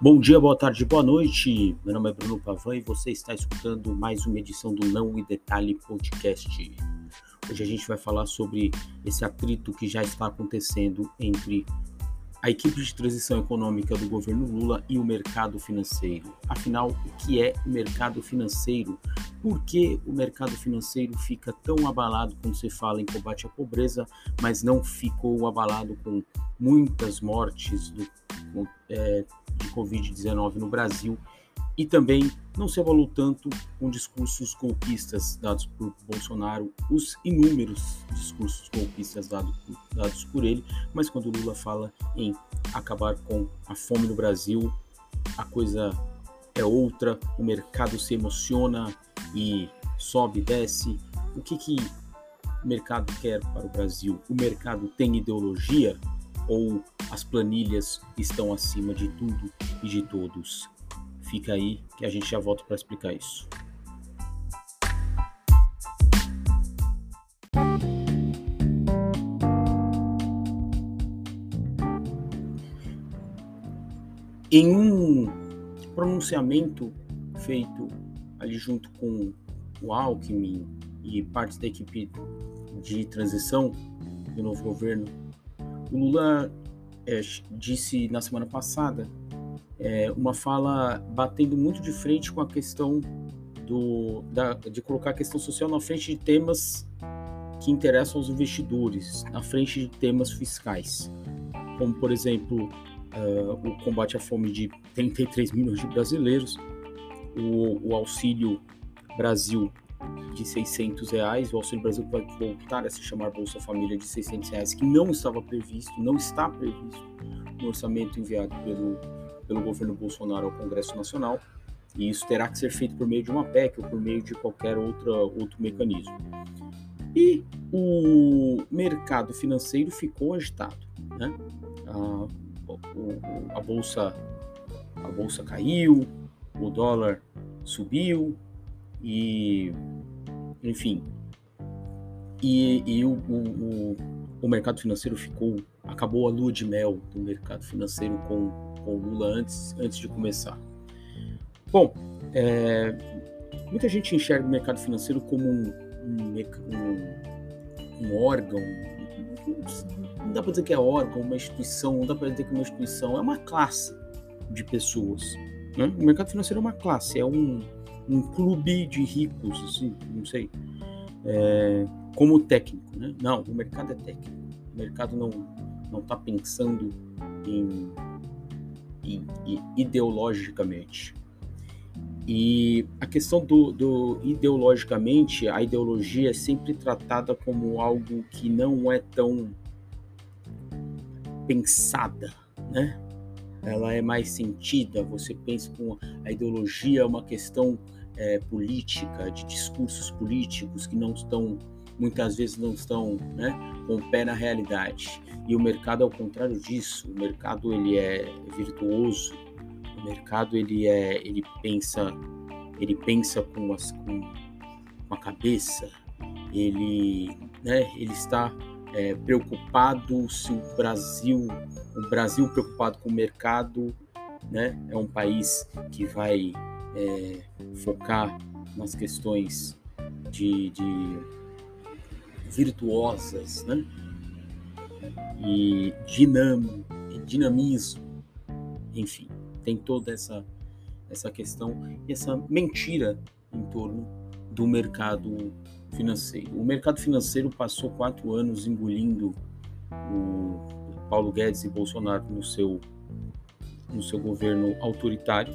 Bom dia, boa tarde, boa noite. Meu nome é Bruno Pavan e você está escutando mais uma edição do Não e Detalhe Podcast. Hoje a gente vai falar sobre esse atrito que já está acontecendo entre a equipe de transição econômica do governo Lula e o mercado financeiro. Afinal, o que é o mercado financeiro? Por que o mercado financeiro fica tão abalado quando se fala em combate à pobreza, mas não ficou abalado com muitas mortes do, é, de Covid-19 no Brasil e também não se abalou tanto com discursos golpistas dados por Bolsonaro, os inúmeros discursos golpistas dados por, dados por ele, mas quando Lula fala em acabar com a fome no Brasil, a coisa é outra, o mercado se emociona e sobe, desce. O que, que o mercado quer para o Brasil? O mercado tem ideologia ou as planilhas estão acima de tudo e de todos? Fica aí que a gente já volta para explicar isso. Em um pronunciamento feito ali junto com o Alckmin e partes da equipe de transição do novo governo, o Lula é, disse na semana passada é, uma fala batendo muito de frente com a questão do, da, de colocar a questão social na frente de temas que interessam aos investidores, na frente de temas fiscais, como, por exemplo, uh, o combate à fome de 33 milhões de brasileiros, o, o Auxílio Brasil de 600 reais, o Auxílio Brasil vai voltar a se chamar Bolsa Família de 600 reais, que não estava previsto, não está previsto no orçamento enviado pelo pelo governo Bolsonaro ao Congresso Nacional, e isso terá que ser feito por meio de uma PEC ou por meio de qualquer outra, outro mecanismo. E o mercado financeiro ficou agitado, né? A, a, bolsa a bolsa caiu, o dólar subiu e enfim e, e o, o, o mercado financeiro ficou acabou a lua de mel do mercado financeiro com, com Lula antes, antes de começar. Bom, é, muita gente enxerga o mercado financeiro como um, um, um órgão, não dá para dizer que é órgão, uma instituição, não dá para dizer que é uma instituição, é uma classe de pessoas. Né? O mercado financeiro é uma classe, é um, um clube de ricos, assim, não sei, é, como técnico. Né? Não, o mercado é técnico. O mercado não, não está pensando em, em, em, ideologicamente. E a questão do, do, ideologicamente, a ideologia é sempre tratada como algo que não é tão pensada, né? Ela é mais sentida. Você pensa com a ideologia é uma questão é, política, de discursos políticos que não estão muitas vezes não estão né, com o pé na realidade. E o mercado é o contrário disso. O mercado ele é virtuoso. O mercado ele é ele pensa ele pensa com, as, com, a cabeça. Ele né, ele está é, preocupado se o Brasil o Brasil preocupado com o mercado né, é um país que vai é, focar nas questões de, de virtuosas, né? E dinam, dinamismo, enfim, tem toda essa essa questão e essa mentira em torno do mercado financeiro. O mercado financeiro passou quatro anos engolindo o Paulo Guedes e Bolsonaro no seu no seu governo autoritário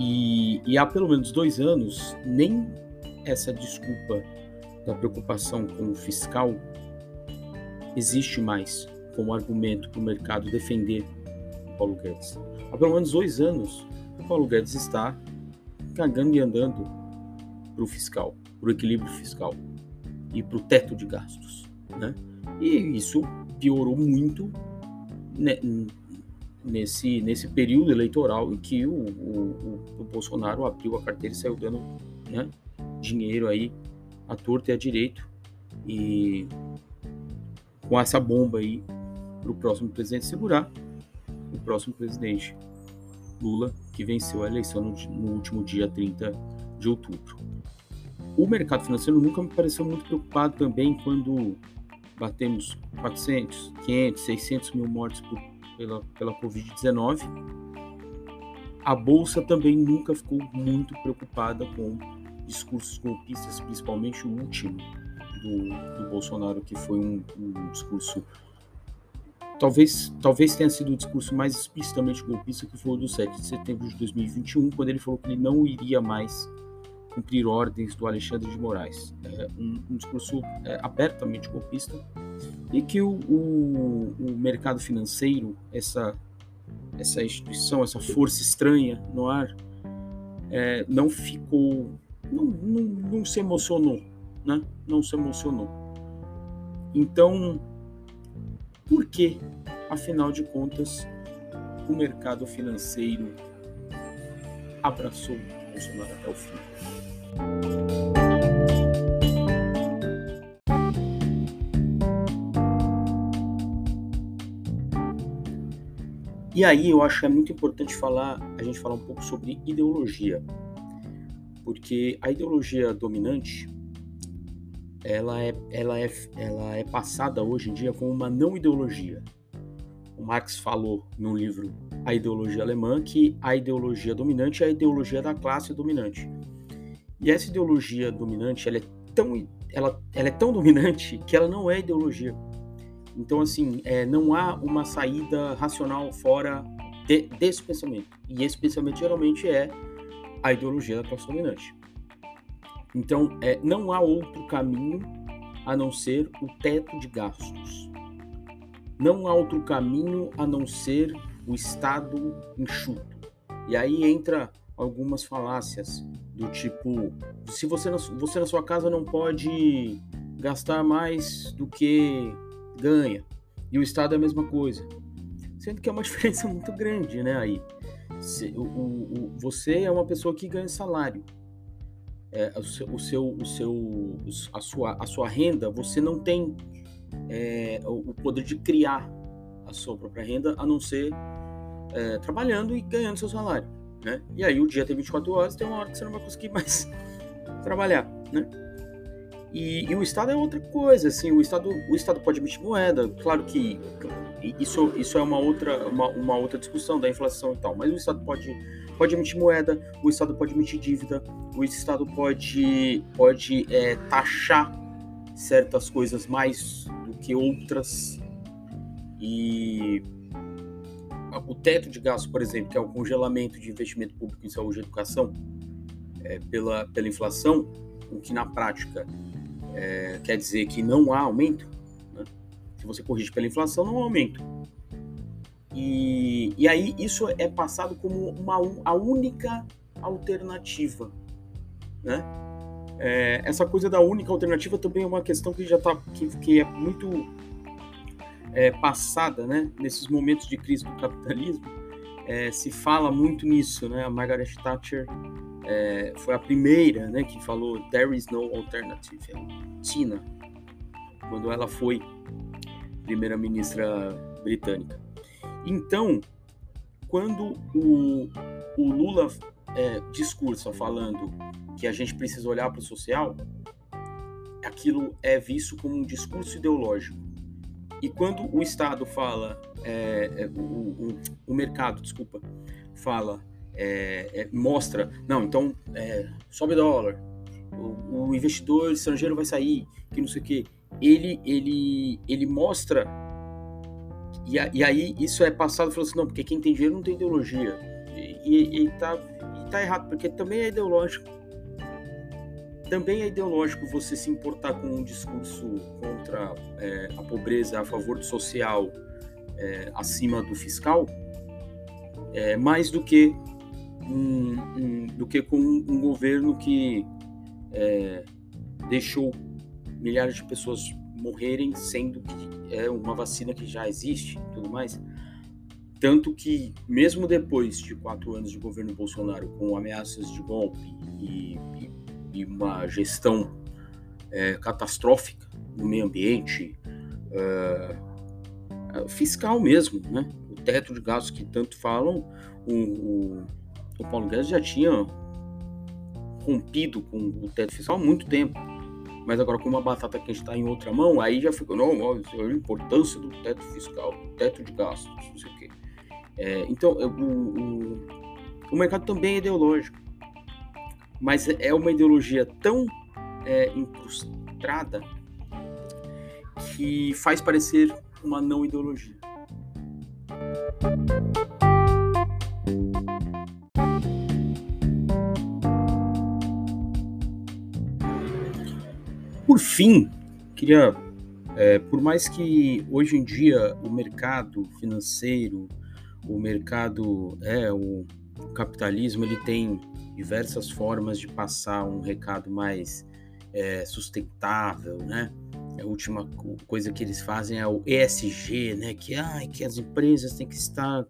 e, e há pelo menos dois anos nem essa desculpa da preocupação com o fiscal existe mais como argumento para o mercado defender Paulo Guedes. Há pelo menos dois anos, o Paulo Guedes está cagando e andando para o fiscal, para o equilíbrio fiscal e para o teto de gastos. Né? E isso piorou muito nesse, nesse período eleitoral em que o, o, o Bolsonaro abriu a carteira e saiu dando né, dinheiro aí à torta e à direito. E com essa bomba aí para o próximo presidente segurar, o próximo presidente Lula, que venceu a eleição no, no último dia 30 de outubro. O mercado financeiro nunca me pareceu muito preocupado também quando batemos 400, 500, 600 mil mortes por, pela, pela Covid-19. A Bolsa também nunca ficou muito preocupada com discursos golpistas, principalmente o último do, do Bolsonaro, que foi um, um discurso talvez, talvez tenha sido o discurso mais explicitamente golpista que foi o do 7 de setembro de 2021, quando ele falou que ele não iria mais cumprir ordens do Alexandre de Moraes. É um, um discurso é, abertamente golpista e que o, o, o, mercado financeiro, essa, essa instituição, essa força estranha no ar, é, não ficou, não, não, não se emocionou, né? Não se emocionou. Então, por que, afinal de contas, o mercado financeiro abraçou Bolsonaro até o fim? E aí eu acho que é muito importante falar, a gente falar um pouco sobre ideologia, porque a ideologia dominante ela é, ela é, ela é passada hoje em dia como uma não ideologia. O Marx falou no livro A Ideologia Alemã que a ideologia dominante é a ideologia da classe dominante. E essa ideologia dominante, ela é tão, ela, ela é tão dominante que ela não é ideologia. Então, assim, é, não há uma saída racional fora de, desse pensamento. E esse pensamento geralmente é a ideologia da classe dominante. Então, é, não há outro caminho a não ser o teto de gastos. Não há outro caminho a não ser o Estado enxuto. E aí entra algumas falácias do tipo: se você na, você na sua casa não pode gastar mais do que ganha, e o Estado é a mesma coisa. Sendo que é uma diferença muito grande, né? Aí, se, o, o, você é uma pessoa que ganha salário. É, o, seu, o, seu, a sua, a sua renda, você não tem é, o poder de criar a sua própria renda, a não ser é, trabalhando e ganhando seu salário né? E aí o dia tem 24 horas, tem uma hora que você não vai conseguir mais trabalhar, né? E, e, o Estado é outra coisa, assim, o Estado, o Estado pode emitir moeda, claro que isso, isso é uma outra, uma, uma outra discussão da inflação e tal, mas o Estado pode, pode emitir moeda, o Estado pode emitir dívida, o Estado pode, pode é, taxar certas coisas mais do que outras, e o teto de gasto, por exemplo, que é o congelamento de investimento público em saúde e educação é, pela, pela inflação, o que na prática é, quer dizer que não há aumento. Né? Se você corrige pela inflação, não há aumento. E, e aí isso é passado como uma, a única alternativa. Né? É, essa coisa da única alternativa também é uma questão que já está que, que é muito é, passada, né, nesses momentos de crise do capitalismo, é, se fala muito nisso, né? A Margaret Thatcher é, foi a primeira, né, que falou "There is no alternative", é Tina, quando ela foi primeira-ministra britânica. Então, quando o, o Lula é, discursa falando que a gente precisa olhar para o social, aquilo é visto como um discurso ideológico. E quando o Estado fala, é, é, o, o, o, mercado, desculpa, fala, é, é mostra, não, então é, sobe dólar, o, o, investidor estrangeiro vai sair, que não sei o quê, ele, ele, ele mostra, e, e aí isso é passado falando assim, não, porque quem tem dinheiro não tem ideologia. E, e, e, tá, e tá errado, porque também é ideológico também é ideológico você se importar com um discurso contra é, a pobreza a favor do social é, acima do fiscal, é, mais do que um, um, do que com um, governo que é, deixou milhares de pessoas morrerem, sendo que é uma vacina que já existe, tudo mais. Tanto que, mesmo depois de quatro anos de governo Bolsonaro, com ameaças de golpe e, e e uma gestão é, catastrófica no meio ambiente, é, fiscal mesmo, né? teto de gastos que tanto falam, o, o, o Paulo Guedes já tinha rompido com o teto fiscal há muito tempo. Mas agora, como a batata quente está em outra mão, aí já ficou, não, olha a importância do teto fiscal, do teto de gastos, não sei o quê. É, então, o, o, o, mercado também é ideológico, mas é uma ideologia tão é, incrustada que faz parecer uma não ideologia. Por fim, queria, é, por mais que hoje em dia o mercado financeiro, o mercado, é, o, capitalismo, ele tem diversas formas de passar um recado mais é, sustentável, né? A última coisa que eles fazem é o ESG, né? Que, ai, que as empresas têm que estar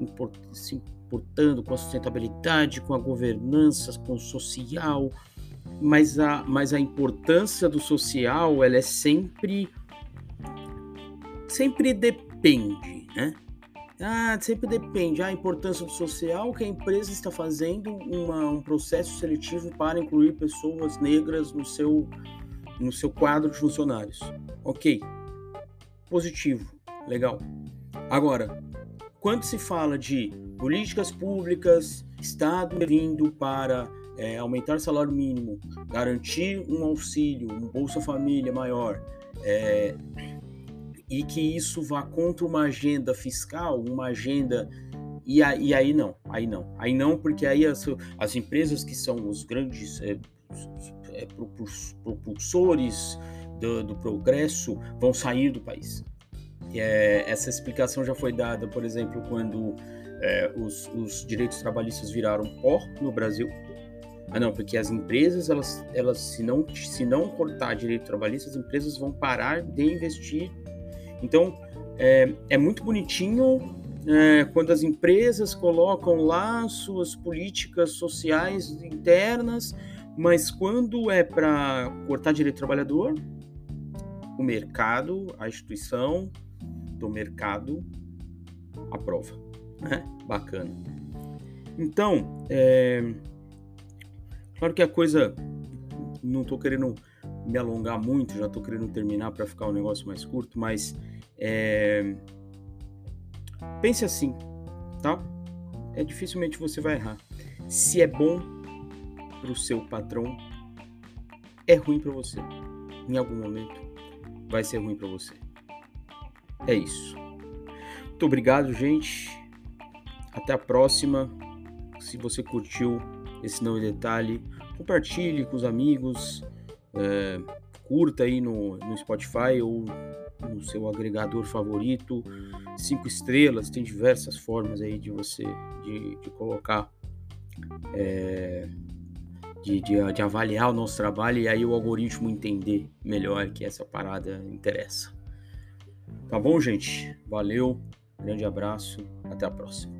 import se importando com a sustentabilidade, com a governança, com o social, mas a, mas a importância do social ela é sempre sempre depende, né? Ah, sempre depende. A importância do social que a empresa está fazendo uma, um processo seletivo para incluir pessoas negras no seu, no seu quadro de funcionários. Ok, positivo, legal. Agora, quando se fala de políticas públicas, Estado vindo para é, aumentar o salário mínimo, garantir um auxílio, um Bolsa Família maior, é, e que isso vá contra uma agenda fiscal, uma agenda. E, e aí não, aí não, aí não, porque aí as, as empresas que são os grandes é, é, propulsores do, do, progresso vão sair do país. É, essa explicação já foi dada, por exemplo, quando é, os, os direitos trabalhistas viraram pó no Brasil, ah, não, porque as empresas, elas, elas se, não, se não cortar direito trabalhista, as empresas vão parar de investir. Então, é, é muito bonitinho é, quando as empresas colocam lá suas políticas sociais internas, mas quando é para cortar direito trabalhador, o mercado, a instituição do mercado aprova. Né? Bacana. Então, é, Claro que a coisa. Não estou querendo me alongar muito, já estou querendo terminar para ficar um negócio mais curto, mas. É... Pense assim, tá? É dificilmente você vai errar. Se é bom para o seu patrão, é ruim para você. Em algum momento vai ser ruim para você. É isso. Muito obrigado, gente. Até a próxima. Se você curtiu esse não detalhe, compartilhe com os amigos, é, curta aí no, no Spotify ou no seu agregador favorito, cinco estrelas, tem diversas formas aí de você de, de colocar, é, de, de, de, avaliar o nosso trabalho e aí o algoritmo entender melhor que essa parada interessa. Tá bom, gente? Valeu, grande abraço, até a próxima.